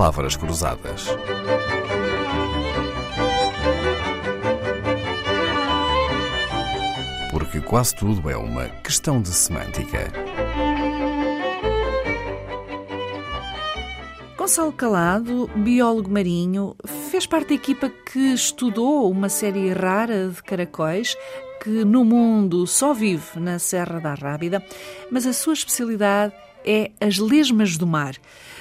Palavras Cruzadas. Porque quase tudo é uma questão de semântica. Gonçalo Calado, biólogo marinho, fez parte da equipa que estudou uma série rara de caracóis que no mundo só vive na Serra da Rábida, mas a sua especialidade é as lesmas do mar.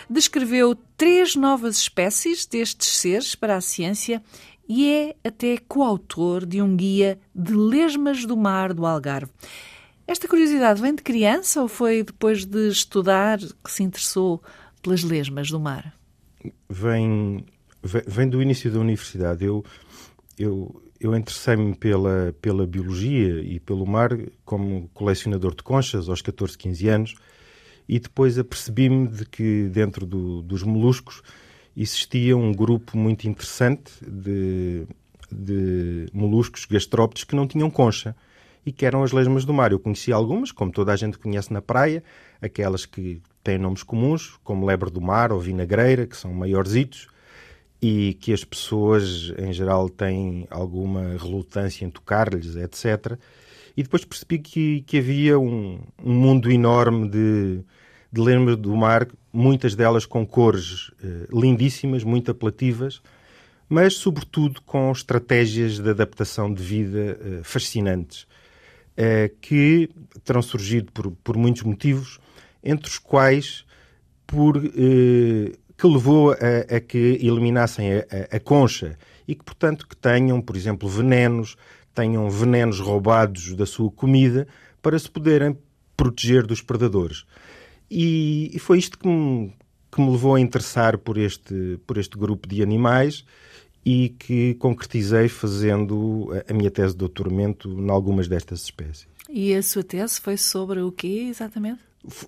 Descreveu três novas espécies destes seres para a ciência e é até coautor de um guia de lesmas do mar do Algarve. Esta curiosidade vem de criança ou foi depois de estudar que se interessou pelas lesmas do mar? Vem, vem do início da universidade. Eu, eu, eu interessei-me pela, pela biologia e pelo mar como colecionador de conchas aos 14, 15 anos e depois apercebi-me de que dentro do, dos moluscos existia um grupo muito interessante de, de moluscos gastrópodes que não tinham concha e que eram as lesmas do mar. Eu conhecia algumas, como toda a gente conhece na praia, aquelas que têm nomes comuns, como lebre do mar ou vinagreira, que são maiorzitos, e que as pessoas, em geral, têm alguma relutância em tocar-lhes, etc. E depois percebi que, que havia um, um mundo enorme de, de lesmas do mar, muitas delas com cores eh, lindíssimas, muito apelativas, mas sobretudo com estratégias de adaptação de vida eh, fascinantes, eh, que terão surgido por, por muitos motivos, entre os quais por eh, que levou a, a que eliminassem a, a, a, concha e que, portanto, que tenham, por exemplo, venenos, tenham venenos roubados da sua comida para se poderem proteger dos predadores. E, e foi isto que me, que me levou a interessar por este, por este grupo de animais e que concretizei fazendo a minha tese de doutoramento em algumas destas espécies. E a sua tese foi sobre o quê exatamente?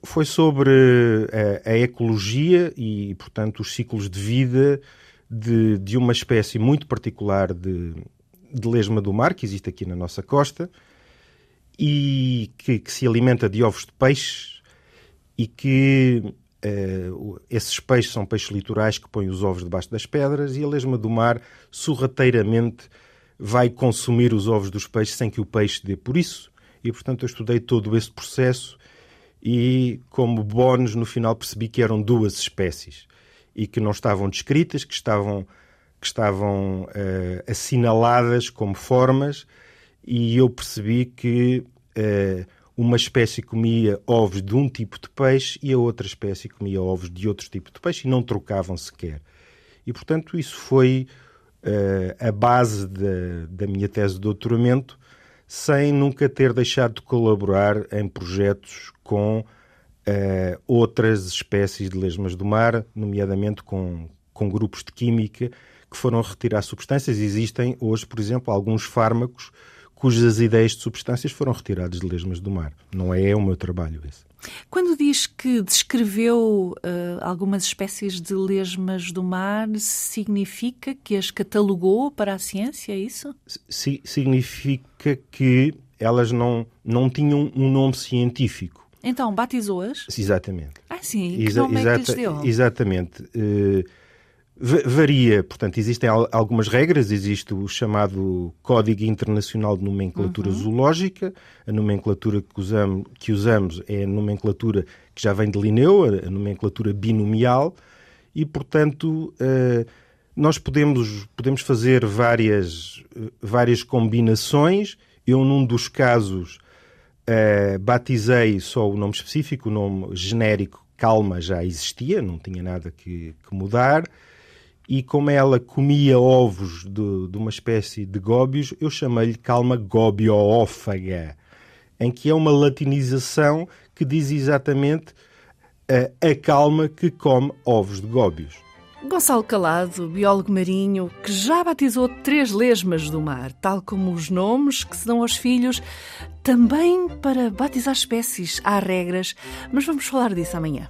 Foi sobre a, a ecologia e, portanto, os ciclos de vida de, de uma espécie muito particular de, de lesma do mar que existe aqui na nossa costa e que, que se alimenta de ovos de peixe e que uh, esses peixes são peixes litorais que põem os ovos debaixo das pedras e a lesma do mar sorrateiramente vai consumir os ovos dos peixes sem que o peixe dê por isso. E, portanto, eu estudei todo esse processo e, como bónus, no final percebi que eram duas espécies e que não estavam descritas, que estavam, que estavam uh, assinaladas como formas e eu percebi que uh, uma espécie comia ovos de um tipo de peixe e a outra espécie comia ovos de outro tipo de peixe e não trocavam sequer. E, portanto, isso foi uh, a base da, da minha tese de doutoramento, sem nunca ter deixado de colaborar em projetos com uh, outras espécies de lesmas do mar, nomeadamente com, com grupos de química que foram retirar substâncias. Existem hoje, por exemplo, alguns fármacos cujas ideias de substâncias foram retiradas de lesmas do mar. Não é, o meu trabalho esse. Quando diz que descreveu uh, algumas espécies de lesmas do mar, significa que as catalogou para a ciência, é isso? Si significa que elas não, não tinham um nome científico. Então, batizou-as? Exatamente. Ah, sim. Que Exa nome é que lhes deu? Exatamente. Uh, Varia, portanto, existem algumas regras. Existe o chamado Código Internacional de Nomenclatura uhum. Zoológica. A nomenclatura que usamos, que usamos é a nomenclatura que já vem de Linneu, a nomenclatura binomial, e, portanto, uh, nós podemos, podemos fazer várias, várias combinações. Eu, num dos casos, uh, batizei só o nome específico, o nome genérico Calma já existia, não tinha nada que, que mudar e como ela comia ovos de, de uma espécie de góbios, eu chamei-lhe calma gobioófaga, em que é uma latinização que diz exatamente a, a calma que come ovos de góbios. Gonçalo Calado, biólogo marinho, que já batizou três lesmas do mar, tal como os nomes que se dão aos filhos, também para batizar espécies. Há regras, mas vamos falar disso amanhã.